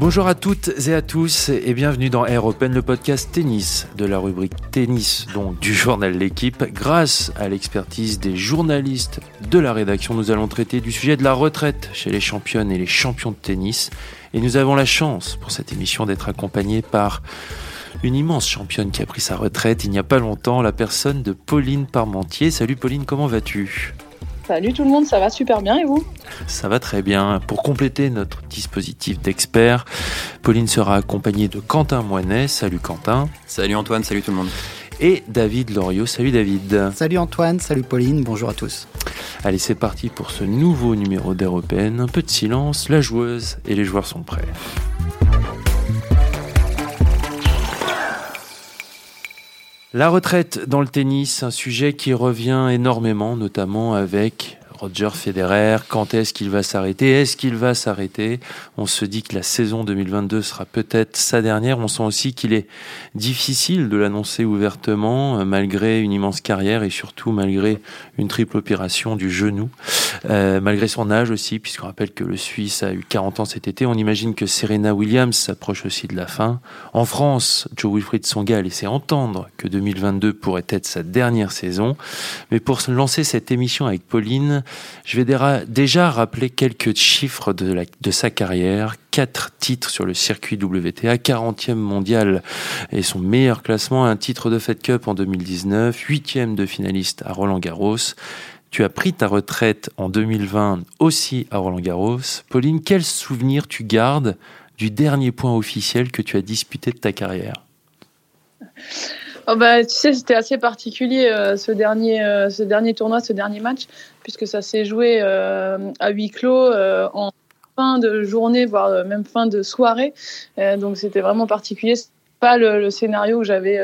Bonjour à toutes et à tous et bienvenue dans Air Open, le podcast tennis de la rubrique tennis donc du journal L'équipe. Grâce à l'expertise des journalistes de la rédaction, nous allons traiter du sujet de la retraite chez les championnes et les champions de tennis. Et nous avons la chance pour cette émission d'être accompagnés par une immense championne qui a pris sa retraite il n'y a pas longtemps, la personne de Pauline Parmentier. Salut Pauline, comment vas-tu? Salut tout le monde, ça va super bien et vous? Ça va très bien. Pour compléter notre dispositif d'experts, Pauline sera accompagnée de Quentin Moinet. Salut Quentin. Salut Antoine, salut tout le monde. Et David Loriot. Salut David. Salut Antoine, salut Pauline, bonjour à tous. Allez, c'est parti pour ce nouveau numéro d'Européenne. Un peu de silence, la joueuse et les joueurs sont prêts. La retraite dans le tennis, un sujet qui revient énormément, notamment avec Roger Federer, quand est-ce qu'il va s'arrêter Est-ce qu'il va s'arrêter? On se dit que la saison 2022 sera peut-être sa dernière. On sent aussi qu'il est difficile de l'annoncer ouvertement, euh, malgré une immense carrière et surtout malgré une triple opération du genou, euh, malgré son âge aussi, puisqu'on rappelle que le Suisse a eu 40 ans cet été. On imagine que Serena Williams s'approche aussi de la fin. En France, Joe Wilfried Songa a laissé entendre que 2022 pourrait être sa dernière saison. Mais pour lancer cette émission avec Pauline, je vais déjà rappeler quelques chiffres de, sa carrière. Quatre titres sur le circuit WTA, 40e mondial et son meilleur classement, un titre de Fed Cup en 2019, 8e de finaliste à Roland Garros. Tu as pris ta retraite en 2020 aussi à Roland Garros. Pauline, quel souvenir tu gardes du dernier point officiel que tu as disputé de ta carrière? Oh bah, tu sais, c'était assez particulier euh, ce, dernier, euh, ce dernier tournoi, ce dernier match, puisque ça s'est joué euh, à huis clos en fin de journée, voire même fin de soirée. donc c'était vraiment particulier. Pas le, scénario que j'avais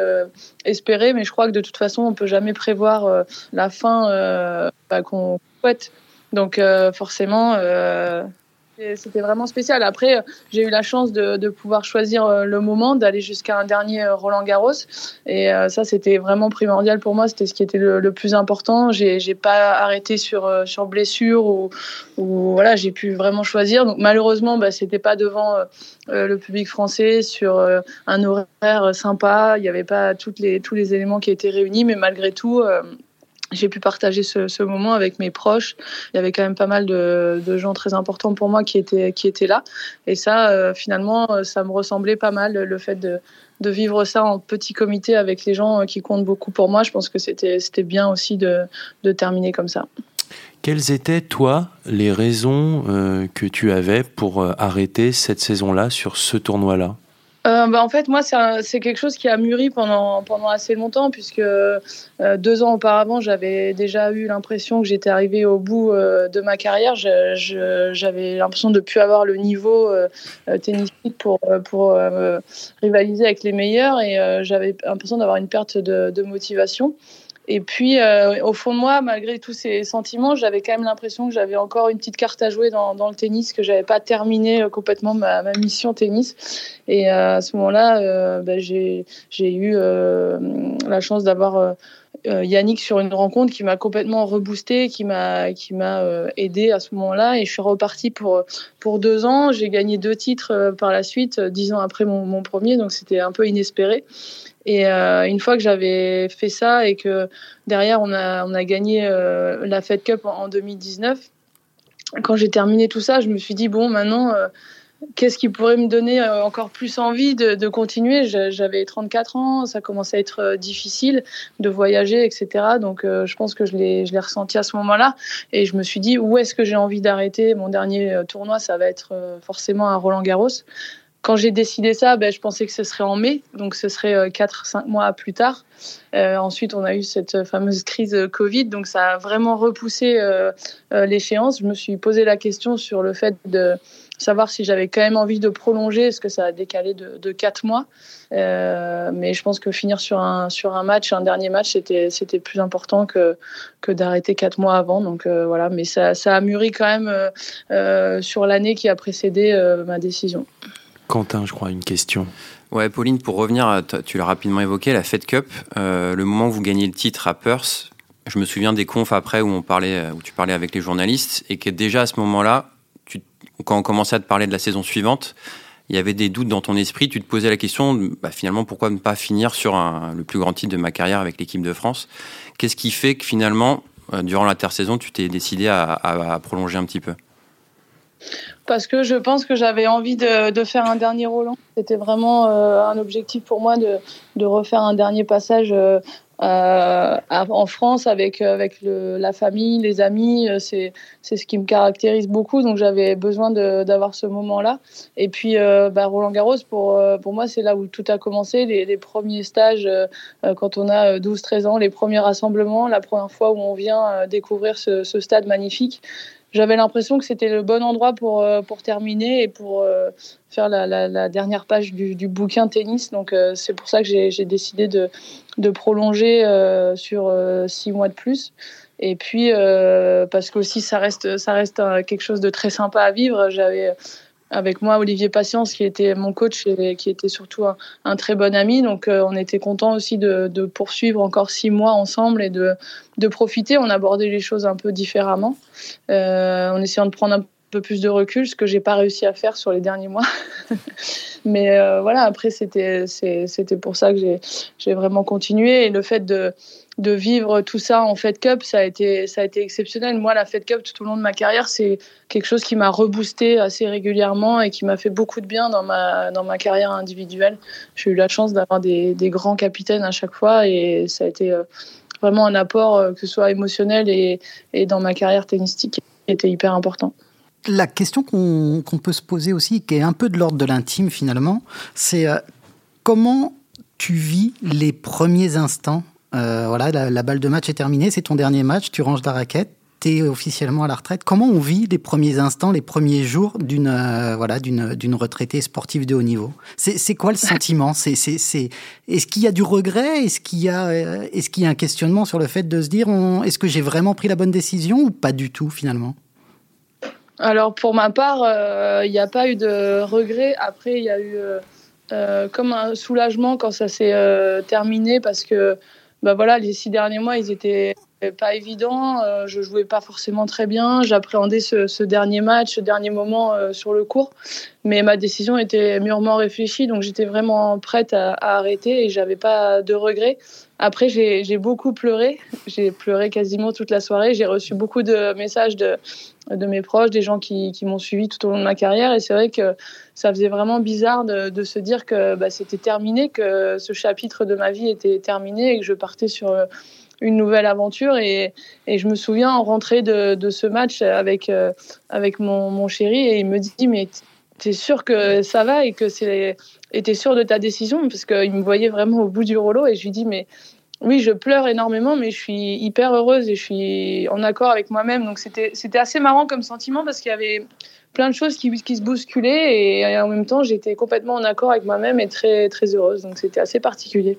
espéré, mais je crois que de toute façon, on peut jamais prévoir la fin bah, qu'on souhaite. Donc forcément, c'était vraiment spécial. Après, j'ai eu la chance de, pouvoir choisir euh, le moment, d'aller jusqu'à un dernier euh, Roland Garros. Et euh, ça, c'était vraiment primordial pour moi. C'était ce qui était le, plus important. J'ai, pas arrêté sur, sur blessure ou, ou voilà, j'ai pu vraiment choisir. Donc malheureusement, bah, c'était pas devant le public français sur un horaire sympa. Il n'y avait pas toutes les, tous les éléments qui étaient réunis, mais malgré tout j'ai pu partager ce, moment avec mes proches. Il y avait quand même pas mal de, gens très importants pour moi qui étaient, qui étaient là. Et ça, euh, finalement, euh, ça me ressemblait pas mal, le fait de, vivre ça en petit comité avec les gens euh, qui comptent beaucoup pour moi. Je pense que c'était bien aussi de, terminer comme ça. Quelles étaient, toi, les raisons que tu avais pour arrêter cette saison-là sur ce tournoi-là? Euh, bah, en fait, moi, c'est quelque chose qui a mûri pendant, pendant assez longtemps, puisque euh, deux ans auparavant, j'avais déjà eu l'impression que j'étais arrivée au bout euh, de ma carrière. J'avais l'impression de ne plus avoir le niveau tennistique pour, pour rivaliser avec les meilleurs, et j'avais l'impression d'avoir une perte de, de motivation. Et puis, euh, au fond de moi, malgré tous ces sentiments, j'avais quand même l'impression que j'avais encore une petite carte à jouer dans, le tennis, que j'avais pas terminé euh, complètement ma, mission tennis. Et euh, à ce moment-là, ben, j'ai eu la chance d'avoir Yannick sur une rencontre qui m'a complètement reboosté, qui m'a qui aidé à ce moment-là. Et je suis repartie pour deux ans. J'ai gagné deux titres par la suite, dix ans après mon premier, donc c'était un peu inespéré. Et euh, une fois que j'avais fait ça et que derrière on a, on a gagné euh, la Fed Cup en, 2019, quand j'ai terminé tout ça, je me suis dit bon maintenant euh, qu'est-ce qui pourrait me donner encore plus envie de, de continuer? J'avais 34 ans, ça commençait à être difficile de voyager, etc. Donc je pense que je l'ai ressenti à ce moment-là. Et je me suis dit où est-ce que j'ai envie d'arrêter? Mon dernier tournoi, ça va être forcément à Roland Garros quand j'ai décidé ça, ben, je pensais que ce serait en mai, donc ce serait 4-5 euh, mois plus tard. Euh, ensuite, on a eu cette fameuse crise Covid, donc ça a vraiment repoussé euh, l'échéance. Je me suis posé la question sur le fait de savoir si j'avais quand même envie de prolonger, est-ce que ça a décalé de, de 4 mois. mais je pense que finir sur un, match, un dernier match, c'était, plus important que, d'arrêter 4 mois avant. Donc voilà, mais ça a mûri quand même sur l'année qui a précédé ma décision. Quentin, je crois, une question. Ouais, Pauline, pour revenir, tu l'as rapidement évoqué, la Fed Cup, euh, le moment où vous gagnez le titre à Perth, je me souviens des confs après où on parlait, où tu parlais avec les journalistes et que déjà à ce moment-là, quand on commençait à te parler de la saison suivante, il y avait des doutes dans ton esprit, tu te posais la question, bah, finalement, pourquoi ne pas finir sur le plus grand titre de ma carrière avec l'équipe de France? Qu'est-ce qui fait que finalement, euh, durant l'intersaison, tu t'es décidé à, prolonger un petit peu? Parce que je pense que j'avais envie de, faire un dernier Roland. C'était vraiment euh, un objectif pour moi de, refaire un dernier passage euh, euh, en France avec, avec la famille, les amis. C'est, ce qui me caractérise beaucoup. Donc j'avais besoin d'avoir ce moment-là. Et puis bah, Roland Garros, pour, pour moi, c'est là où tout a commencé. Les, premiers stages, quand on a 12-13 ans, les premiers rassemblements, la première fois où on vient découvrir ce stade magnifique j'avais l'impression que c'était le bon endroit pour, euh, pour terminer et pour euh, faire la, la, dernière page du, bouquin tennis. Donc euh, c'est pour ça que j'ai décidé de, de prolonger sur six mois de plus. Et puis parce qu'aussi ça reste, ça reste quelque chose de très sympa à vivre. J'avais avec moi Olivier Patience qui était mon coach et qui était surtout un, très bon ami. Donc euh, on était content aussi de, poursuivre encore six mois ensemble et de, profiter. On abordait les choses un peu différemment euh, en essayant de prendre un peu plus de recul, ce que j'ai pas réussi à faire sur les derniers mois. Mais euh, voilà, après c'était pour ça que j'ai vraiment continué et le fait de de vivre tout ça en Fed Cup, ça a été, ça a été exceptionnel. Moi, la Fed Cup, tout au long de ma carrière, c'est quelque chose qui m'a reboosté assez régulièrement et qui m'a fait beaucoup de bien dans ma, dans ma carrière individuelle. J'ai eu la chance d'avoir des, des, grands capitaines à chaque fois et ça a été euh, vraiment un apport, euh, que ce soit émotionnel et, et dans ma carrière tennistique, qui était hyper important. La question qu'on peut se poser aussi, qui est un peu de l'ordre de l'intime finalement, c'est euh, comment tu vis les premiers instants? Euh, voilà, la, balle de match est terminée, c'est ton dernier match, tu ranges la raquette, tu es officiellement à la retraite. Comment on vit les premiers instants, les premiers jours d'une euh, voilà, d'une retraitée sportive de haut niveau? C'est quoi le sentiment? C'est Est-ce qu'il y a du regret? Est-ce qu'il y, a, euh, est qu'il y a un questionnement sur le fait de se dire est-ce que j'ai vraiment pris la bonne décision ou pas du tout finalement? Alors pour ma part, il n'y a pas eu de regret. Après, il y a eu comme un soulagement quand ça s'est terminé parce que bah voilà, les six derniers mois, ils étaient pas évidents. Euh, je jouais pas forcément très bien. J'appréhendais ce, dernier match, ce dernier moment euh, sur le court. Mais ma décision était mûrement réfléchie, donc j'étais vraiment prête à, arrêter et j'avais pas de regrets. Après, j'ai beaucoup pleuré. J'ai pleuré quasiment toute la soirée. J'ai reçu beaucoup de messages de, de mes proches, des gens qui, m'ont suivi tout au long de ma carrière. Et c'est vrai que ça faisait vraiment bizarre de, de se dire que bah, c'était terminé, que ce chapitre de ma vie était terminé et que je partais sur une nouvelle aventure. Et, je me souviens en rentrée de, de ce match avec, euh, avec mon, mon, chéri et il me dit Mais t'es sûr que ça va et que c'est. Et t'es sûr de ta décision? Parce qu'il me voyait vraiment au bout du rouleau et je lui dis Mais oui, je pleure énormément, mais je suis hyper heureuse et je suis en accord avec moi-même. Donc c'était assez marrant comme sentiment parce qu'il y avait plein de choses qui, qui se bousculaient et en même temps j'étais complètement en accord avec moi-même et très, très heureuse. Donc c'était assez particulier.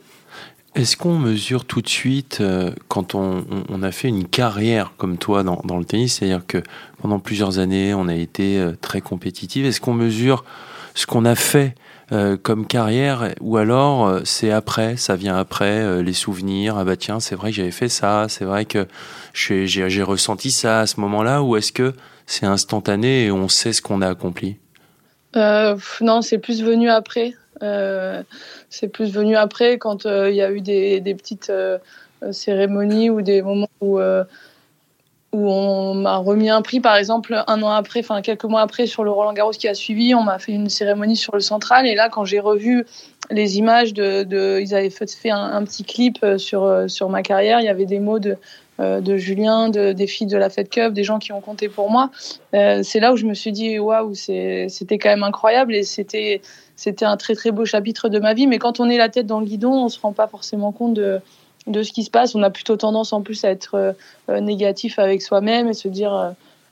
Est-ce qu'on mesure tout de suite, euh, quand on, a fait une carrière comme toi dans, le tennis, c'est-à-dire que pendant plusieurs années on a été euh, très compétitif, est-ce qu'on mesure ce qu'on a fait euh, comme carrière ou alors c'est après, ça vient après, les souvenirs, ah bah tiens, c'est vrai que j'avais fait ça, c'est vrai que j'ai ressenti ça à ce moment-là, ou est-ce que c'est instantané et on sait ce qu'on a accompli? Non, c'est plus venu après. C'est plus venu après quand il y a eu des, petites cérémonies ou des moments où où on m'a remis un prix, par exemple, un an après, enfin quelques mois après, sur le Roland Garros qui a suivi, on m'a fait une cérémonie sur le central. Et là, quand j'ai revu les images de, ils avaient fait, un, petit clip euh, sur euh, sur ma carrière, il y avait des mots de euh, de Julien, de, des filles de la Fed Cup, des gens qui ont compté pour moi. c'est là où je me suis dit waouh, c'était quand même incroyable et c'était un très très beau chapitre de ma vie. Mais quand on est la tête dans le guidon, on se rend pas forcément compte de de ce qui se passe. On a plutôt tendance en plus à être euh, euh, négatif avec soi-même et se dire euh,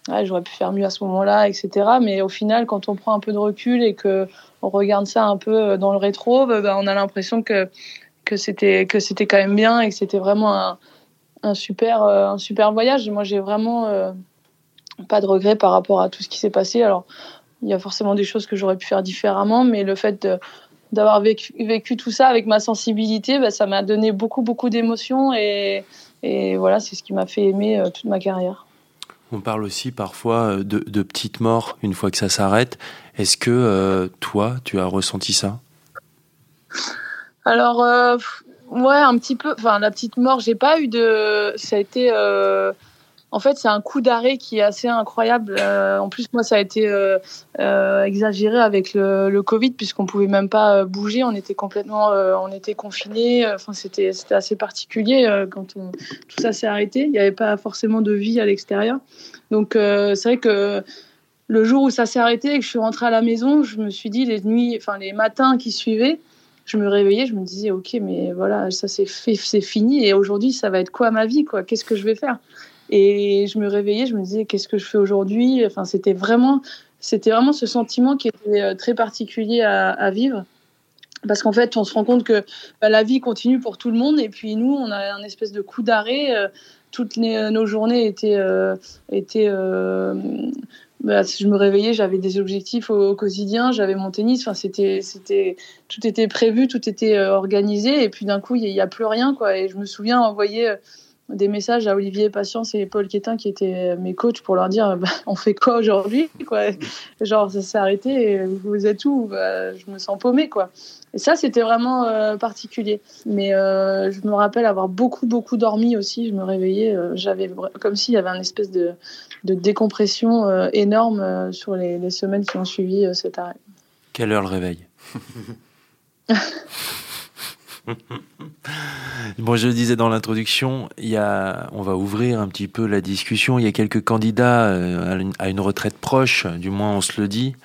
ah, j'aurais pu faire mieux à ce moment-là, etc. Mais au final, quand on prend un peu de recul et que on regarde ça un peu dans le rétro, bah, bah, on a l'impression que que c'était que c'était quand même bien et que c'était vraiment un, un super un super voyage. Moi, j'ai vraiment pas de regrets par rapport à tout ce qui s'est passé. Alors, il y a forcément des choses que j'aurais pu faire différemment, mais le fait d'avoir vécu, vécu, tout ça avec ma sensibilité, bah, ça m'a donné beaucoup, beaucoup d'émotions et, et, voilà, c'est ce qui m'a fait aimer euh, toute ma carrière. On parle aussi parfois de, de petites morts une fois que ça s'arrête. Est-ce que toi, tu as ressenti ça? Alors, ouais, un petit peu. Enfin, la petite mort, j'ai pas eu de. Ça a été en fait, c'est un coup d'arrêt qui est assez incroyable. Euh, en plus, moi, ça a été euh, euh, exagéré avec le, Covid, puisqu'on pouvait même pas bouger. On était complètement, on était confinés. Enfin, c'était, assez particulier quand tout ça s'est arrêté. Il n'y avait pas forcément de vie à l'extérieur. Donc, c'est vrai que le jour où ça s'est arrêté et que je suis rentrée à la maison, je me suis dit les nuits, enfin les matins qui suivaient, je me réveillais, je me disais ok, mais voilà, ça c'est fait, c'est fini et aujourd'hui ça va être quoi ma vie quoi? Qu'est-ce que je vais faire? Et je me réveillais, je me disais qu'est-ce que je fais aujourd'hui? Enfin, c'était vraiment, c'était vraiment ce sentiment qui était euh, très particulier à, vivre. Parce qu'en fait, on se rend compte que bah, la vie continue pour tout le monde, et puis nous, on a un espèce de coup d'arrêt. Euh, toutes nos journées étaient, euh, étaient bah, je me réveillais, j'avais des objectifs au, quotidien, j'avais mon tennis, enfin c'était, c'était, tout était prévu, tout était organisé, et puis d'un coup il n'y a, plus rien quoi. Et je me souviens envoyer des messages à Olivier Patience et Paul Quétin qui étaient mes coachs pour leur dire bah, on fait quoi aujourd'hui quoi? Genre ça s'est arrêté vous êtes où? Bah, je me sens paumé quoi. Et ça c'était vraiment euh, particulier. Mais euh, je me rappelle avoir beaucoup beaucoup dormi aussi. Je me réveillais euh, j'avais comme s'il y avait un espèce de, de décompression énorme sur les, les, semaines qui ont suivi cet arrêt quelle heure le réveil? Bon, je le disais dans l'introduction, il y a, on va ouvrir un petit peu la discussion. Il y a quelques candidats euh, à une retraite proche, du moins on se le dit.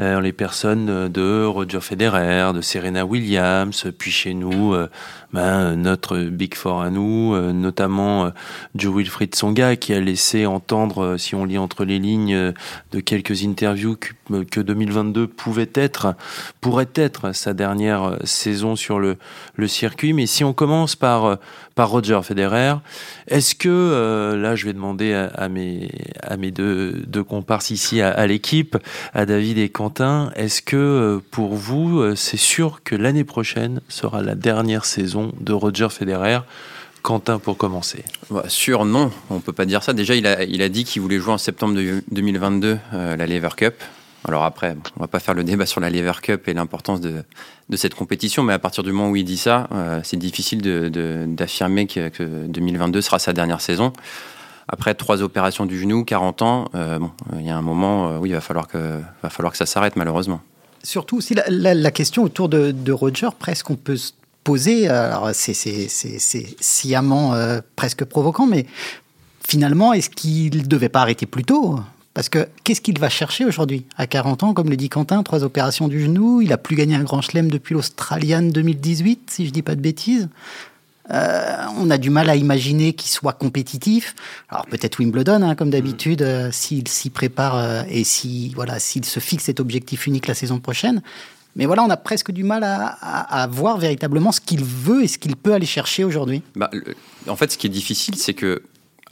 Euh, les personnes de Roger Federer, de Serena Williams, puis chez nous, euh, ben, notre Big Four à nous, euh, notamment Joe Wilfried Songa, qui a laissé entendre, si on lit entre les lignes de quelques interviews, que, 2022 pouvait être, pourrait être sa dernière saison sur le, le circuit. Mais si on commence par par Roger Federer. Est-ce que, là je vais demander à, mes, à mes deux, deux comparses ici à, l'équipe, à David et Quentin, est-ce que euh, pour vous, euh, c'est sûr que l'année prochaine sera la dernière saison de Roger Federer? Quentin, pour commencer. Bah, sûr, non, on peut pas dire ça. Déjà, il a, dit qu'il voulait jouer en septembre 2022 euh, la Lever Cup. Alors après, on va pas faire le débat sur la Lever Cup et l'importance de, cette compétition, mais à partir du moment où il dit ça, c'est difficile d'affirmer que, 2022 sera sa dernière saison. Après trois opérations du genou, 40 ans, euh, bon, il y a un moment, euh, oui, il va falloir que, va falloir que ça s'arrête malheureusement. Surtout aussi la, question autour de, de, Roger, presque on peut se poser, alors c'est sciemment euh, presque provoquant, mais finalement, est-ce qu'il ne devait pas arrêter plus tôt? Parce que qu'est-ce qu'il va chercher aujourd'hui? À 40 ans, comme le dit Quentin, trois opérations du genou, il a plus gagné un grand chelem depuis l'Australian 2018, si je dis pas de bêtises. Euh, on a du mal à imaginer qu'il soit compétitif. Alors peut-être Wimbledon, hein, comme d'habitude, euh, s'il s'y prépare euh, et si voilà, s'il se fixe cet objectif unique la saison prochaine. Mais voilà, on a presque du mal à, voir véritablement ce qu'il veut et ce qu'il peut aller chercher aujourd'hui. Bah, en fait, ce qui est difficile, c'est que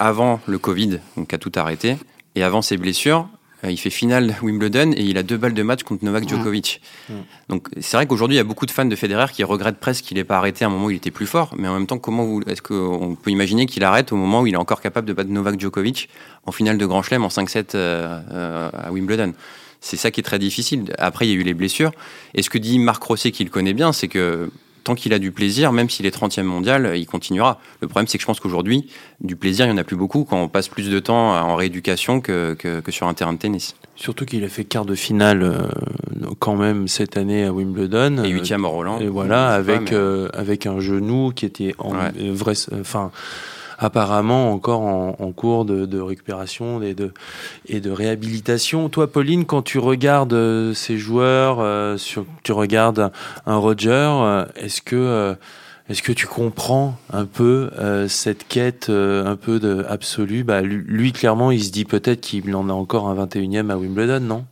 avant le Covid, donc a tout arrêté, et avant ses blessures, il fait finale Wimbledon et il a deux balles de match contre Novak Djokovic. Mmh. Donc c'est vrai qu'aujourd'hui il y a beaucoup de fans de Federer qui regrettent presque qu'il n'ait pas arrêté à un moment où il était plus fort, mais en même temps comment est-ce qu'on peut imaginer qu'il arrête au moment où il est encore capable de battre Novak Djokovic en finale de Grand Chelem en 5-7 euh, euh, à Wimbledon? C'est ça qui est très difficile. Après il y a eu les blessures. Et ce que dit Marc Rosset qui le connaît bien, c'est que tant qu'il a du plaisir, même s'il est 30e mondial, il continuera. Le problème, c'est que je pense qu'aujourd'hui, du plaisir, il n'y en a plus beaucoup quand on passe plus de temps en rééducation que, sur un terrain de tennis. Surtout qu'il a fait quart de finale euh, quand même cette année à Wimbledon. Et huitième à Roland. Et voilà, avec, euh, avec un genou qui était en vrai, enfin, apparemment encore en, cours de, récupération et de, et de réhabilitation. Toi, Pauline, quand tu regardes euh, ces joueurs, euh, sur, tu regardes un Roger, euh, est-ce que est-ce que tu comprends un peu cette quête un peu de absolue? Bah, lui, clairement, il se dit peut-être qu'il en a encore un 21e à Wimbledon, non?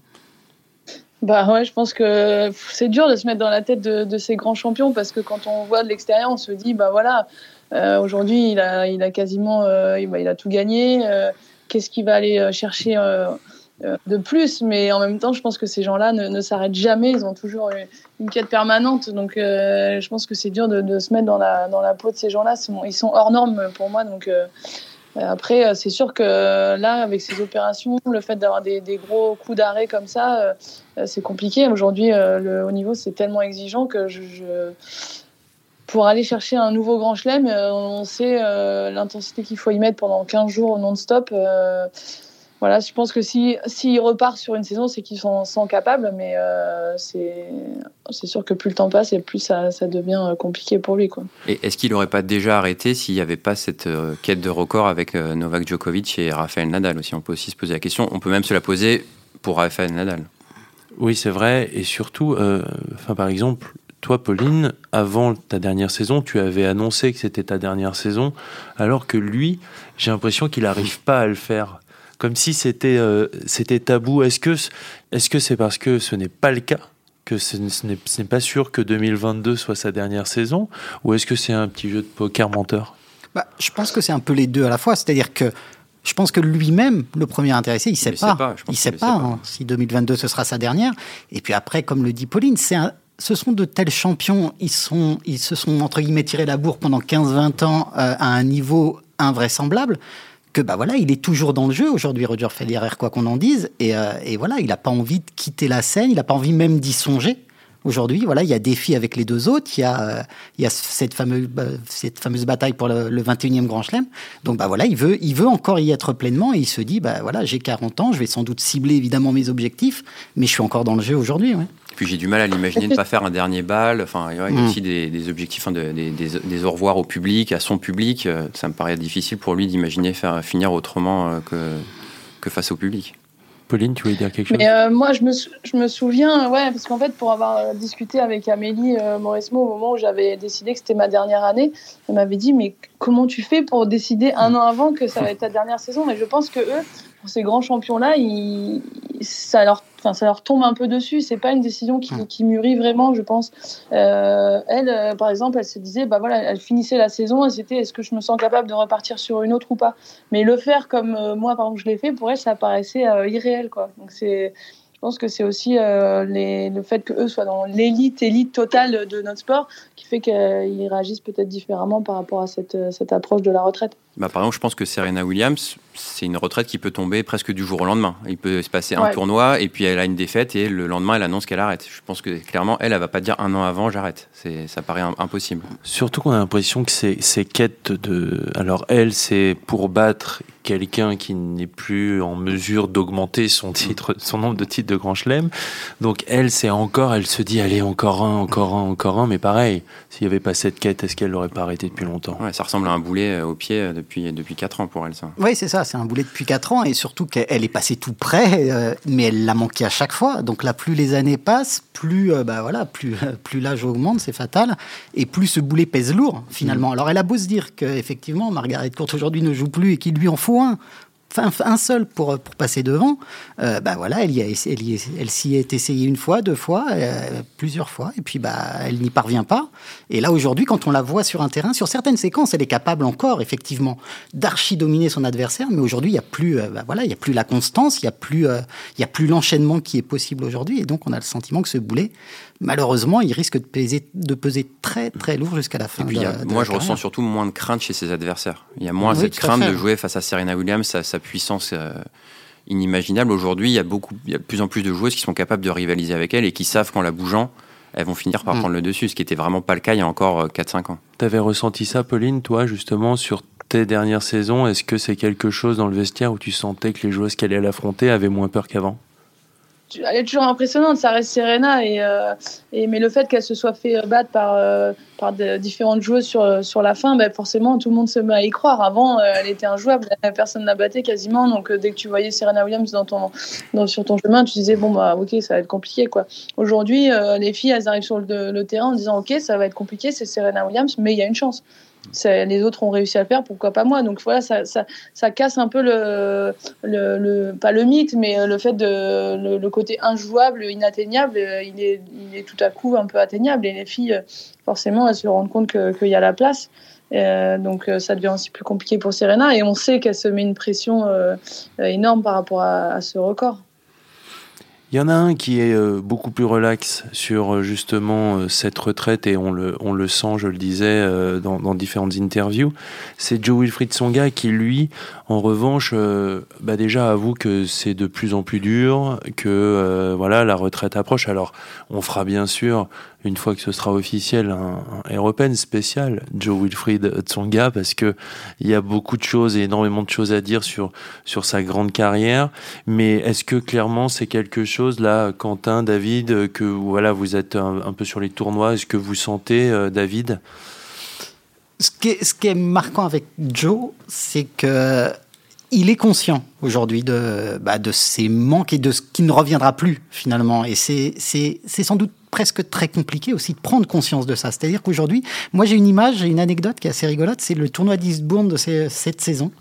Bah ouais, je pense que c'est dur de se mettre dans la tête de, de, ces grands champions parce que quand on voit de l'extérieur, on se dit bah voilà, euh, aujourd'hui, il a, il a quasiment, euh, il a tout gagné. Euh, qu'est-ce qu'il va aller chercher de plus, mais en même temps, je pense que ces gens-là ne, s'arrêtent jamais. Ils ont toujours une, quête permanente. Donc, je pense que c'est dur de, de, se mettre dans la, dans la peau de ces gens-là. Ils sont hors normes pour moi. Donc, après, c'est sûr que là, avec ces opérations, le fait d'avoir des, gros coups d'arrêt comme ça, c'est compliqué. Aujourd'hui, le haut niveau, c'est tellement exigeant que je, pour aller chercher un nouveau grand chelem, on sait l'intensité qu'il faut y mettre pendant 15 jours non-stop voilà, je pense que s'il si, repart sur une saison, c'est qu'ils sont, sont, capables, mais euh, c'est sûr que plus le temps passe et plus ça, ça devient euh, compliqué pour lui. Quoi. Et est-ce qu'il n'aurait pas déjà arrêté s'il n'y avait pas cette euh, quête de record avec euh, Novak Djokovic et Rafael Nadal aussi? On peut aussi se poser la question. On peut même se la poser pour Rafael Nadal. Oui, c'est vrai. Et surtout, enfin, par exemple, toi, Pauline, avant ta dernière saison, tu avais annoncé que c'était ta dernière saison, alors que lui, j'ai l'impression qu'il n'arrive pas à le faire comme si c'était euh, c'était tabou. Est-ce que est-ce que c'est parce que ce n'est pas le cas que ce n'est pas sûr que 2022 soit sa dernière saison ou est-ce que c'est un petit jeu de poker menteur? Bah, je pense que c'est un peu les deux à la fois, c'est-à-dire que je pense que lui-même, le premier intéressé, il sait pas. pas il sait pas, hein, si 2022 ce sera sa dernière. Et puis après, comme le dit Pauline, c'est ce sont de tels champions, ils, se sont entre guillemets tirés la bourre pendant 15-20 ans euh, à un niveau invraisemblable que bah voilà, il est toujours dans le jeu aujourd'hui, Roger Federer, quoi qu'on en dise, et, euh, et voilà, il n'a pas envie de quitter la scène, il n'a pas envie même d'y songer. Aujourd'hui, voilà, il y a défi avec les deux autres, il y a, euh, il y a cette, fameuse, bah, cette fameuse bataille pour le, 21e Grand Chelem. Donc bah voilà, il veut, il veut encore y être pleinement et il se dit, bah voilà, j'ai 40 ans, je vais sans doute cibler évidemment mes objectifs, mais je suis encore dans le jeu aujourd'hui. Puis j'ai du mal à l'imaginer de ne pas faire un dernier bal. Enfin, il y a mm. aussi des, objectifs, hein, des, des, au revoir au public, à son public. Euh, ça me paraît difficile pour lui d'imaginer faire finir autrement euh, que, que face au public. Pauline, tu voulais dire quelque chose? euh, Moi, je me, je me souviens, ouais, parce qu'en fait, pour avoir discuté avec Amélie euh, Mauresmo au moment où j'avais décidé que c'était ma dernière année, elle m'avait dit Mais comment tu fais pour décider un an avant que ça va être ta dernière saison? Et je pense que eux, pour ces grands champions-là, ça leur, enfin, ça leur tombe un peu dessus. C'est pas une décision qui, qui, mûrit vraiment, je pense. Euh, elle, euh, par exemple, elle se disait, bah voilà, elle finissait la saison et c'était, est-ce que je me sens capable de repartir sur une autre ou pas? Mais le faire comme euh, moi, par exemple, je l'ai fait, pour elle, ça paraissait irréel, quoi. Donc c'est je pense que c'est aussi euh, le fait qu'eux soient dans l'élite, élite totale de notre sport qui fait qu'ils réagissent peut-être différemment par rapport à cette, cette approche de la retraite. Bah, par exemple, je pense que Serena Williams, c'est une retraite qui peut tomber presque du jour au lendemain. Il peut se passer un tournoi et puis elle a une défaite et le lendemain elle annonce qu'elle arrête. Je pense que clairement, elle, elle va pas dire un an avant j'arrête. Ça paraît impossible. Surtout qu'on a l'impression que ces, ces quêtes de. Alors, elle, c'est pour battre quelqu'un qui n'est plus en mesure d'augmenter son titre, son nombre de titres de Grand Chelem. Donc elle, c'est encore, elle se dit, allez, encore un, encore un, encore un. Mais pareil, s'il n'y avait pas cette quête, est-ce qu'elle l'aurait pas arrêté depuis longtemps? Ouais, Ça ressemble à un boulet euh, au pied euh, depuis, depuis 4 ans pour elle, ça. Oui, c'est ça, c'est un boulet depuis 4 ans. Et surtout qu'elle est passée tout près, euh, mais elle l'a manqué à chaque fois. Donc là, plus les années passent, plus, bah, voilà, plus, plus l'âge augmente, c'est fatal. Et plus ce boulet pèse lourd, finalement. Mm. Alors elle a beau se dire qu'effectivement, Margaret Court aujourd'hui ne joue plus et qu'il lui en faut un seul pour, passer devant, euh, bah voilà, elle, s'y est essayée une fois, deux fois, euh, plusieurs fois, et puis bah, elle n'y parvient pas. Et là, aujourd'hui, quand on la voit sur un terrain, sur certaines séquences, elle est capable encore, effectivement, d'archi-dominer son adversaire, mais aujourd'hui, il n'y a, plus, euh, bah, voilà, il y a plus la constance, il n'y a il y a plus l'enchaînement qui est possible aujourd'hui, et donc on a le sentiment que ce boulet, malheureusement, il risque de peser, de peser très très lourd jusqu'à la fin. moi, je ressens surtout moins de crainte chez ses adversaires. Il y a moins cette crainte de jouer face à Serena Williams, sa, puissance euh, inimaginable. Aujourd'hui, il y a beaucoup, il y a de plus en plus de joueuses qui sont capables de rivaliser avec elle et qui savent qu'en la bougeant, elles vont finir par mm. prendre le dessus, ce qui était vraiment pas le cas il y a encore 4-5 euh, ans. Tu avais ressenti ça, Pauline, toi, justement, sur tes dernières saisons? Est-ce que c'est quelque chose dans le vestiaire où tu sentais que les joueuses qu'elle allait l'affronter avaient moins peur qu'avant? Elle est toujours impressionnante, ça reste Serena. Et, euh, mais le fait qu'elle se soit fait battre par, euh, par différentes joueuses sur, sur la fin, ben forcément, tout le monde se met à y croire. Avant, euh, elle était injouable, personne ne la battait quasiment. Donc, dès que tu voyais Serena Williams dans ton, sur ton chemin, tu disais, bon, bah, ok, ça va être compliqué. quoi. Aujourd'hui, les filles, elles arrivent sur le, terrain en disant, ok, ça va être compliqué, c'est Serena Williams, mais il y a une chance les autres ont réussi à le faire, pourquoi pas moi Donc voilà, ça, ça, ça casse un peu le, le, pas le mythe, mais euh, le fait de le, côté injouable, inatteignable, euh, il est, il est tout à coup un peu atteignable. Et les filles, euh, forcément, elles se rendent compte qu'il y a la place. donc ça devient aussi plus compliqué pour Serena et on sait qu'elle se met une pression énorme par rapport à, ce record. Il y en a un qui est euh, beaucoup plus relax sur euh, justement euh, cette retraite et on le, on le sent, je le disais dans, dans différentes interviews. C'est Joe Wilfried Songa qui, lui, en revanche, bah déjà avoue que c'est de plus en plus dur, que voilà la retraite approche. Alors, on fera bien sûr une fois que ce sera officiel, un, un European spécial Joe Wilfried Tsonga parce que il y a beaucoup de choses et énormément de choses à dire sur sur sa grande carrière. Mais est-ce que clairement c'est quelque chose là, Quentin, David, que voilà vous êtes un, peu sur les tournois, est-ce que vous sentez, euh, David? Ce qui, est, ce qui est marquant avec Joe, c'est que il est conscient aujourd'hui de, bah, de ses manques et de ce qui ne reviendra plus finalement. Et c'est sans doute presque très compliqué aussi de prendre conscience de ça. C'est-à-dire qu'aujourd'hui, moi j'ai une image, j'ai une anecdote qui est assez rigolote, c'est le tournoi d'Eastbourne de cette saison,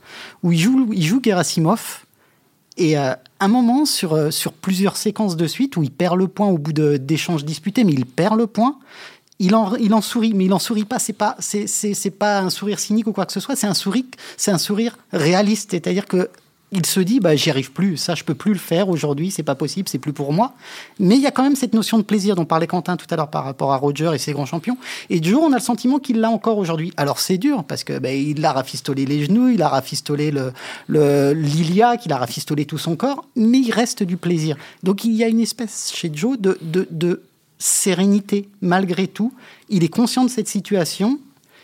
où il joue, il joue Gerasimov, et à euh, un moment, sur, euh, sur plusieurs séquences de suite, où il perd le point au bout d'échanges disputés, mais il perd le point, il en, il en sourit, mais il en sourit pas. C'est pas, c'est, pas un sourire cynique ou quoi que ce soit. C'est un sourire, c'est un sourire réaliste. C'est-à-dire que il se dit bah j'y arrive plus, ça je peux plus le faire aujourd'hui, c'est pas possible, c'est plus pour moi. Mais il y a quand même cette notion de plaisir dont parlait Quentin tout à l'heure par rapport à Roger et ses grands champions. Et du jour, on a le sentiment qu'il l'a encore aujourd'hui. Alors c'est dur parce que bah, il a rafistolé les genoux, il a rafistolé le, le l'iliaque, il a rafistolé tout son corps, mais il reste du plaisir. Donc il y a une espèce chez Joe de, de, de sérénité malgré tout. Il est conscient de cette situation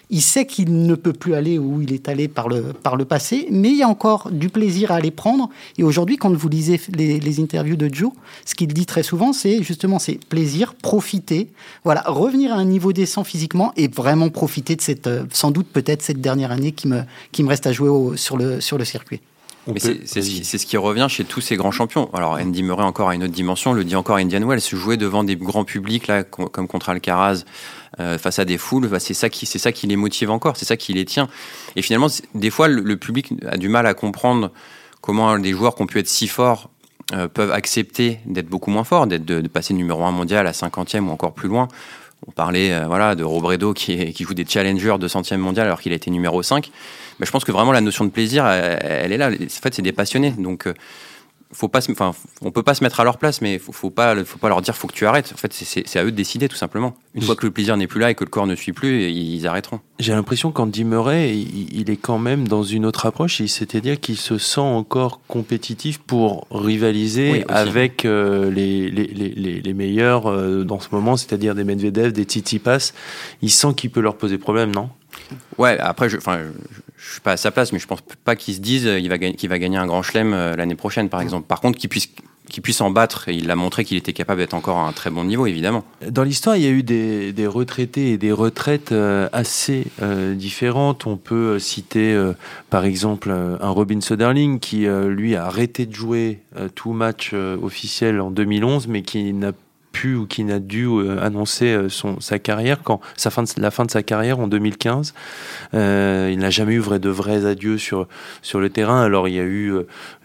il sait qu'il ne peut plus aller où il est allé par le, par le passé, mais il y a encore du plaisir à aller prendre. Et aujourd'hui, quand vous lisez les, interviews de Joe, ce qu'il dit très souvent, c'est justement c'est plaisir, profiter, voilà, revenir à un niveau décent physiquement et vraiment profiter de cette, euh, sans doute peut-être cette dernière année qui me, qui me reste à jouer sur, le, sur le circuit. Mais c'est ce qui revient chez tous ces grands champions. Alors Andy Murray encore à une autre dimension, le dit encore Indian Wells, se jouer devant des grands publics là, comme contre Alcaraz, euh, face à des foules, bah, c'est ça qui c'est ça qui les motive encore, c'est ça qui les tient. Et finalement, des fois, le, public a du mal à comprendre comment des joueurs qui ont pu être si forts euh, peuvent accepter d'être beaucoup moins forts, d'être de, passer numéro 1 mondial à 50e ou encore plus loin. On parlait euh, voilà de Robredo qui, joue des challengers de centième mondial alors qu'il a été numéro 5. Mais je pense que vraiment la notion de plaisir, elle, est là. En fait, c'est des passionnés. Donc, faut pas, enfin, on peut pas se mettre à leur place, mais faut, faut pas, faut pas leur dire faut que tu arrêtes. En fait, c'est à eux de décider tout simplement. Une fois que le plaisir n'est plus là et que le corps ne suit plus, ils arrêteront. J'ai l'impression qu'Andy Murray, il, est quand même dans une autre approche. C'est-à-dire qu'il se sent encore compétitif pour rivaliser avec euh, les, les, les, les, meilleurs euh, dans ce moment, c'est-à-dire des Medvedev, des Tsitsipas. Il sent qu'il peut leur poser problème, non? Ouais, après, je, enfin, je suis pas à sa place, mais je pense pas qu'il se dise qu'il va, qu'il va gagner un grand chelem euh, l'année prochaine, par exemple. Par contre, qu'il puisse qu'il puisse en battre, et il a montré qu'il était capable d'être encore à un très bon niveau, évidemment. Dans l'histoire, il y a eu des, des, retraités et des retraites euh, assez euh, différentes. On peut citer, par exemple, un Robin Soderling qui, lui, a arrêté de jouer tout match officiel en 2011, mais qui n'a ou qui n'a dû euh, annoncer euh, son, sa carrière quand sa fin de, la fin de sa carrière en 2015. Euh, il n'a jamais eu vrai, de vrais adieux sur sur le terrain. Alors il y a eu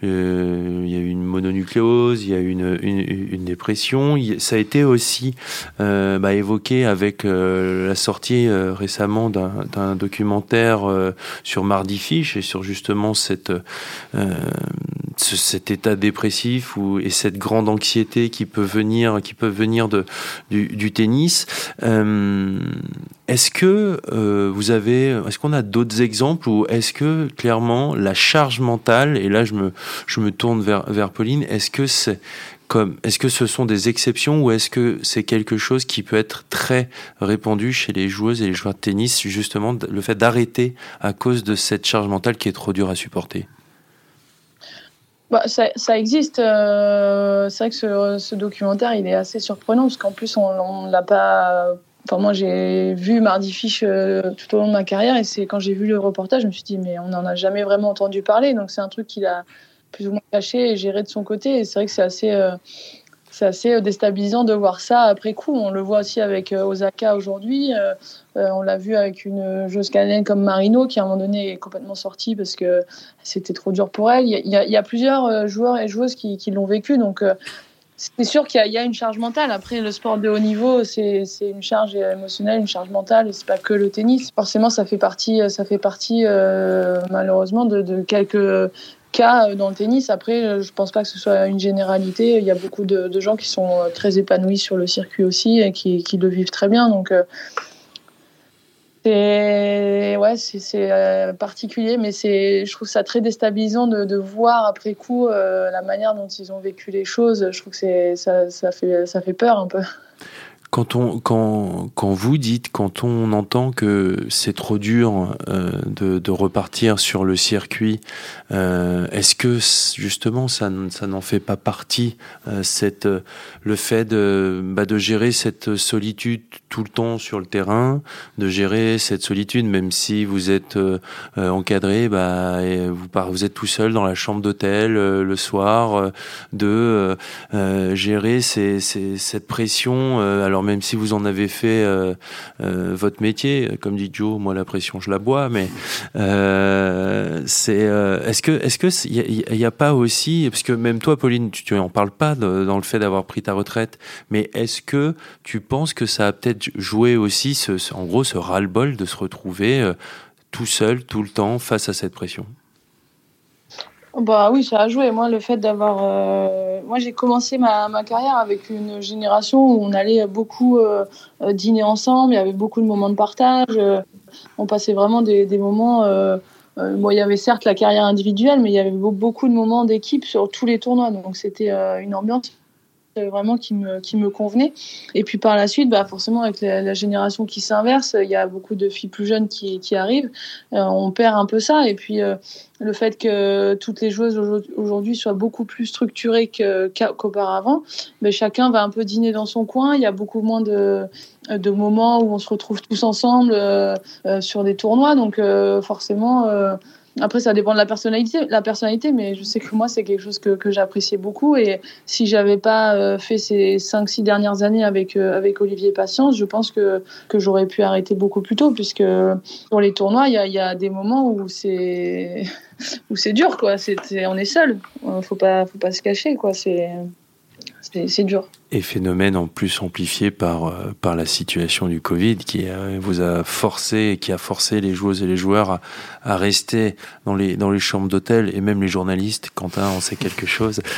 il y a eu une mononucléose, il y a eu une, une, dépression. ça a été aussi bah, évoqué avec la sortie récemment d'un documentaire sur Mardi Fish et sur justement cette cet état dépressif ou, et cette grande anxiété qui peut venir, qui venir de, du, tennis. Euh, est-ce que euh, vous avez, est-ce qu'on a d'autres exemples ou est-ce que clairement la charge mentale, et là je me, je me tourne vers, vers Pauline, est-ce que c'est comme, est-ce que ce sont des exceptions ou est-ce que c'est quelque chose qui peut être très répandu chez les joueuses et les joueurs de tennis, justement, le fait d'arrêter à cause de cette charge mentale qui est trop dure à supporter? Bah, ça, ça, existe. Euh, c'est vrai que ce, ce, documentaire, il est assez surprenant parce qu'en plus, on ne l'a pas. Enfin, moi, j'ai vu Mardi Fish euh, tout au long de ma carrière et c'est quand j'ai vu le reportage, je me suis dit, mais on n'en a jamais vraiment entendu parler. Donc, c'est un truc qu'il a plus ou moins caché et géré de son côté. Et c'est vrai que c'est assez. Euh, c'est assez euh, déstabilisant de voir ça après coup. On le voit aussi avec euh, Osaka aujourd'hui. Euh, on l'a vu avec une joueuse canadienne comme Marino qui à un moment donné est complètement sortie parce que c'était trop dur pour elle. Il y a, plusieurs joueurs et joueuses qui, l'ont vécu. Donc c'est sûr qu'il y, a une charge mentale. Après, le sport de haut niveau, c'est une charge émotionnelle, une charge mentale, et c'est pas que le tennis. Forcément, ça fait partie, ça fait partie malheureusement de, de quelques cas dans le tennis. Après, je pense pas que ce soit une généralité. Il y a beaucoup de, gens qui sont très épanouis sur le circuit aussi et qui, le vivent très bien. Donc, c'est ouais, c'est euh, particulier, mais c'est je trouve ça très déstabilisant de, voir après coup euh, la manière dont ils ont vécu les choses. Je trouve que c'est ça fait ça fait peur un peu. Quand, on, quand, quand vous dites, quand on entend que c'est trop dur euh, de, de, repartir sur le circuit, euh, est-ce que justement ça, ça n'en fait pas partie, euh, cette, le fait de, bah, de gérer cette solitude tout le temps sur le terrain, de gérer cette solitude même si vous êtes euh, encadré, bah, et vous, vous êtes tout seul dans la chambre d'hôtel le soir, de gérer ces, ces, cette pression alors même si vous en avez fait euh, euh, votre métier, comme dit Joe, moi la pression je la bois, mais euh, c'est est-ce que il n'y a, pas aussi parce que même toi Pauline tu, n'en en parles pas dans le fait d'avoir pris ta retraite, mais est-ce que tu penses que ça a peut-être joué aussi ce, en gros ce ras-le-bol de se retrouver tout seul tout le temps face à cette pression? Bah oui, ça a joué. Moi, le fait d'avoir. Euh, moi, j'ai commencé ma, ma, carrière avec une génération où on allait beaucoup euh, euh, dîner ensemble. Il y avait beaucoup de moments de partage. on passait vraiment des, des moments. Bon, il y avait certes la carrière individuelle, mais il y avait beaucoup de moments d'équipe sur tous les tournois. Donc, c'était une ambiance vraiment qui me, qui me convenait. Et puis par la suite, bah forcément, avec la, génération qui s'inverse, il y a beaucoup de filles plus jeunes qui, qui arrivent. on perd un peu ça. Et puis, le fait que toutes les joueuses aujourd'hui soient beaucoup plus structurées qu'auparavant, mais chacun va un peu dîner dans son coin. Il y a beaucoup moins de, de moments où on se retrouve tous ensemble euh, euh, sur des tournois. Donc euh, forcément, après, ça dépend de la personnalité, la personnalité, mais je sais que moi, c'est quelque chose que, que j'appréciais beaucoup. Et si j'avais pas euh, fait ces 5-6 dernières années avec, euh, avec Olivier Patience, je pense que, que j'aurais pu arrêter beaucoup plus tôt, puisque pour les tournois, il y a, y a, des moments où c'est où c'est dur, quoi. C'est, on est seul. Faut pas, faut pas se cacher, quoi. C'est, c'est dur. Et phénomène en plus amplifié par, euh, par la situation du Covid qui vous a forcé, qui a forcé les joueuses et les joueurs à, à rester dans les, dans les chambres d'hôtel et même les journalistes. Quentin, on sait quelque chose.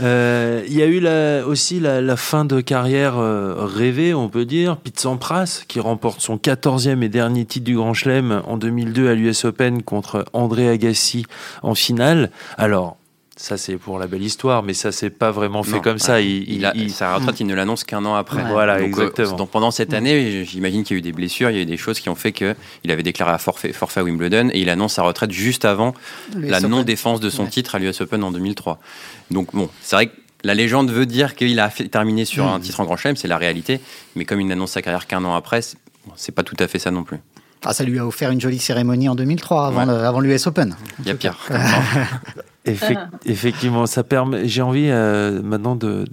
Euh, il y a eu la, aussi la, la, fin de carrière euh, rêvée, on peut dire. Pete Sampras qui remporte son 14e et dernier titre du Grand Chelem en 2002 à l'US Open contre André Agassi en finale. Alors, ça c'est pour la belle histoire, mais ça c'est pas vraiment fait comme ça. Il, il, a, sa retraite, il ne l'annonce qu'un an après. Voilà, euh, exactement. donc pendant cette année, j'imagine qu'il y a eu des blessures, il y a eu des choses qui ont fait qu'il avait déclaré à forfait, forfait à Wimbledon et il annonce sa retraite juste avant la non-défense de son titre à l'US Open en 2003. Donc bon, c'est vrai que la légende veut dire qu'il a terminé sur un titre en Grand Chelem, c'est la réalité, mais comme il n'annonce sa carrière qu'un an après, c'est pas tout à fait ça non plus. Ah, ça lui a offert une jolie cérémonie en 2003 avant l'US Open. Il y a pire. effectivement, ça permet. J'ai envie euh, maintenant de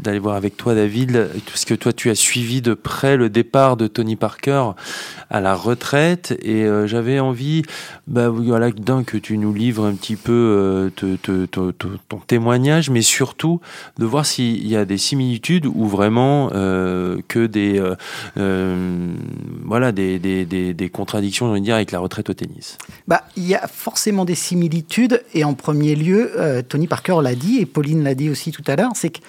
d'aller voir avec toi, David, parce que toi, tu as suivi de près le départ de Tony Parker à la retraite, et euh, j'avais envie, bah, voilà, d'un que tu nous livres un petit peu euh, ton témoignage, mais surtout de voir s'il y a des similitudes ou vraiment que des voilà des, des, des, contradictions, dire, avec la retraite au tennis. Bah, il y a forcément des similitudes, et en premier lieu, euh, Tony Parker l'a dit, et Pauline l'a dit aussi tout à l'heure, c'est que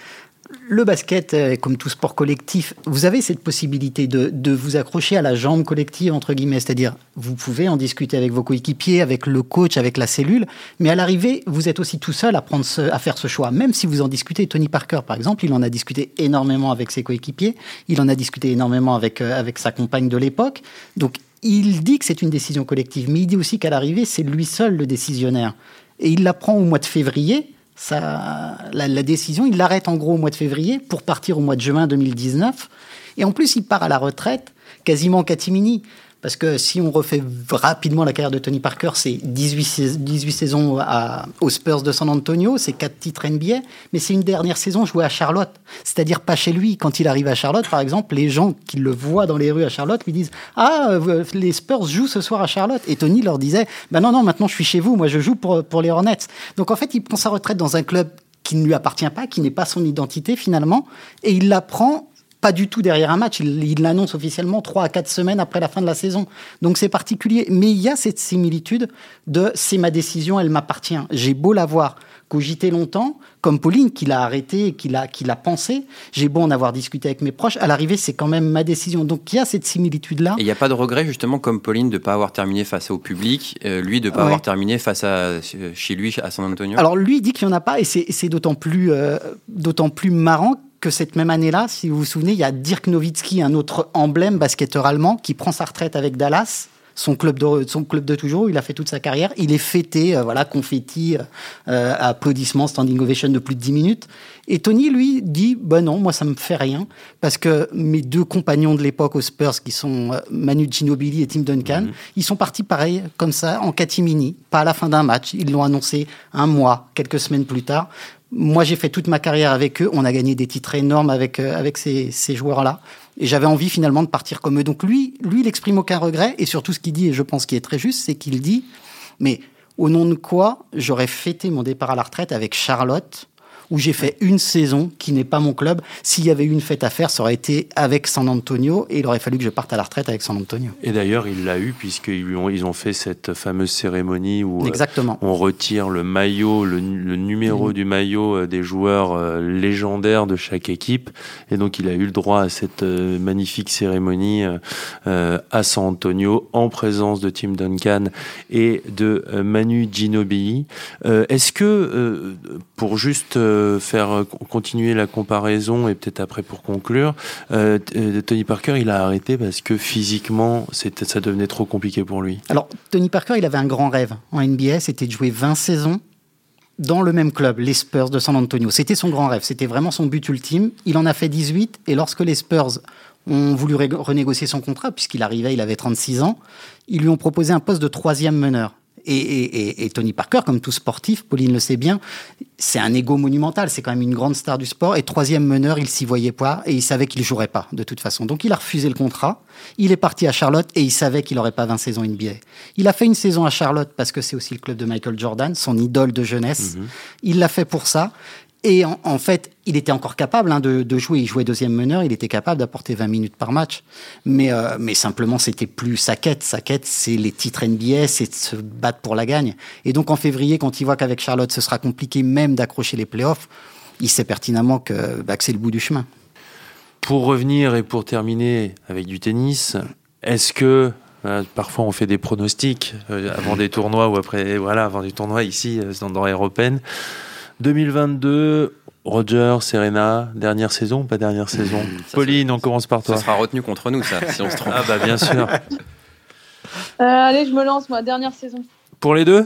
le basket, euh, comme tout sport collectif, vous avez cette possibilité de, vous accrocher à la jambe collective, entre guillemets, c'est-à-dire vous pouvez en discuter avec vos coéquipiers, avec le coach, avec la cellule, mais à l'arrivée, vous êtes aussi tout seul à, prendre à faire ce choix, même si vous en discutez. Tony Parker, par exemple, il en a discuté énormément avec ses coéquipiers, il en a discuté énormément avec, euh, avec sa compagne de l'époque, donc il dit que c'est une décision collective, mais il dit aussi qu'à l'arrivée, c'est lui seul le décisionnaire et il la prend au mois de février. Ça, la, décision, il l'arrête en gros au mois de février pour partir au mois de juin 2019. Et en plus, il part à la retraite quasiment catimini. Parce que si on refait rapidement la carrière de Tony Parker, c'est 18, 18 saisons aux Spurs de San Antonio, c'est 4 titres NBA, mais c'est une dernière saison jouée à Charlotte. C'est-à-dire pas chez lui. Quand il arrive à Charlotte, par exemple, les gens qui le voient dans les rues à Charlotte lui disent Ah, euh, les Spurs jouent ce soir à Charlotte. Et Tony leur disait Ben non, non, maintenant je suis chez vous, moi je joue pour, pour les Hornets. Donc en fait, il prend sa retraite dans un club qui ne lui appartient pas, qui n'est pas son identité finalement, et il la prend pas du tout derrière un match. Il l'annonce officiellement trois à quatre semaines après la fin de la saison. Donc c'est particulier. Mais il y a cette similitude de c'est ma décision, elle m'appartient. J'ai beau l'avoir cogité longtemps, comme Pauline qui l'a arrêté, qui l'a, qui l'a pensé. J'ai beau en avoir discuté avec mes proches. À l'arrivée, c'est quand même ma décision. Donc il y a cette similitude-là. Et il n'y a pas de regret justement comme Pauline de ne pas avoir terminé face au public, euh, lui de ne pas avoir terminé face à chez lui à San Antonio? Alors lui dit qu'il n'y en a pas et c'est, c'est d'autant plus euh, d'autant plus marrant que cette même année-là, si vous vous souvenez, il y a Dirk Nowitzki, un autre emblème basketteur allemand, qui prend sa retraite avec Dallas son club de son club de toujours. Il a fait toute sa carrière. Il est fêté, euh, voilà, confetti, euh, applaudissements, standing ovation de plus de 10 minutes. Et Tony lui dit, ben non, moi ça me fait rien parce que mes deux compagnons de l'époque aux Spurs, qui sont euh, Manu Ginobili et Tim Duncan, mhm. ils sont partis pareil comme ça en catimini, pas à la fin d'un match. Ils l'ont annoncé un mois, quelques semaines plus tard. Moi, j'ai fait toute ma carrière avec eux. On a gagné des titres énormes avec, avec ces, ces joueurs-là. Et j'avais envie finalement de partir comme eux. Donc lui, lui, il exprime aucun regret. Et surtout, ce qu'il dit, et je pense qu'il est très juste, c'est qu'il dit, mais au nom de quoi j'aurais fêté mon départ à la retraite avec Charlotte où j'ai fait une saison qui n'est pas mon club. S'il y avait eu une fête à faire, ça aurait été avec San Antonio et il aurait fallu que je parte à la retraite avec San Antonio. Et d'ailleurs, il l'a eu puisqu'ils ont, ils ont fait cette fameuse cérémonie où euh, Exactement. on retire le maillot, le, numéro mmh. du maillot euh, des joueurs euh, légendaires de chaque équipe. Et donc, il a eu le droit à cette magnifique cérémonie à San Antonio en présence de Tim Duncan et de Manu Ginobili. Est-ce que, pour juste faire euh, continuer la comparaison et peut-être après pour conclure, euh, euh, Tony Parker, il a arrêté parce que physiquement, ça devenait trop compliqué pour lui. Alors, Tony Parker, il avait un grand rêve en NBA, c'était de jouer 20 saisons dans le même club, les Spurs de San Antonio. C'était son grand rêve, c'était vraiment son but ultime. Il en a fait 18 et lorsque les Spurs ont voulu renégocier son contrat, puisqu'il arrivait, il avait 36 ans, ils lui ont proposé un poste de troisième meneur. Et, Tony Parker, comme tout sportif, Pauline le sait bien, c'est un ego monumental. C'est quand même une grande star du sport. Et troisième meneur, il s'y voyait pas et il savait qu'il jouerait pas de toute façon. Donc il a refusé le contrat. Il est parti à Charlotte et il savait qu'il n'aurait pas 20 saisons NBA. Il a fait une saison à Charlotte parce que c'est aussi le club de Michael Jordan, son idole de jeunesse. Mhm. Il l'a fait pour ça. Et en, fait, il était encore capable hein, de, jouer. Il jouait deuxième meneur, il était capable d'apporter 20 minutes par match. Mais, euh, mais simplement, c'était plus sa quête. Sa quête, c'est les titres NBA, c'est de se battre pour la gagne. Et donc en février, quand il voit qu'avec Charlotte, ce sera compliqué même d'accrocher les playoffs, il sait pertinemment que, bah, c'est le bout du chemin. Pour revenir et pour terminer avec du tennis, est-ce que euh, parfois on fait des pronostics euh, avant des tournois ou après voilà avant des tournois ici dans, dans Européenne 2022, Roger, Serena, dernière saison, pas dernière saison Pauline, on commence par toi. Ça sera retenu contre nous, ça, si on se trompe. Ah bah bien sûr. Euh, allez, je me lance, moi, dernière saison. Pour les deux?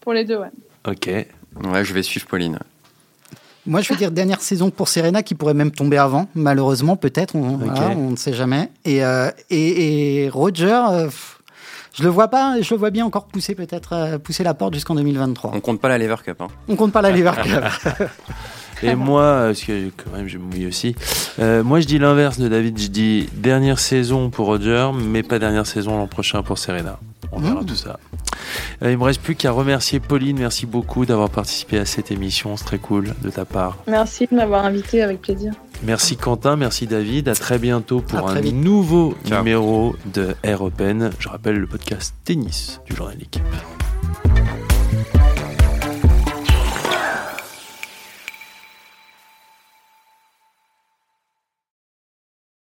Pour les deux, ouais. Ok. Ouais, je vais suivre Pauline. Moi, je veux dire dernière saison pour Serena qui pourrait même tomber avant, malheureusement, peut-être, on, on ne sait jamais. Et, euh, et, Roger, euh, je le vois pas, je le vois bien encore pousser peut-être euh, pousser la porte jusqu'en 2023. On compte pas la Lever Cup. Hein. On compte pas la Lever Cup. Et moi, parce que quand même je mouille aussi, euh, moi je dis l'inverse de David, je dis dernière saison pour Roger, mais pas dernière saison l'an prochain pour Serena. On verra mmh. tout ça. Euh, il me reste plus qu'à remercier Pauline. Merci beaucoup d'avoir participé à cette émission. C'est très cool de ta part. Merci de m'avoir invité avec plaisir. Merci Quentin, merci David. À très bientôt pour un nouveau numéro de Air Open. Je rappelle le podcast tennis du journal L'équipe.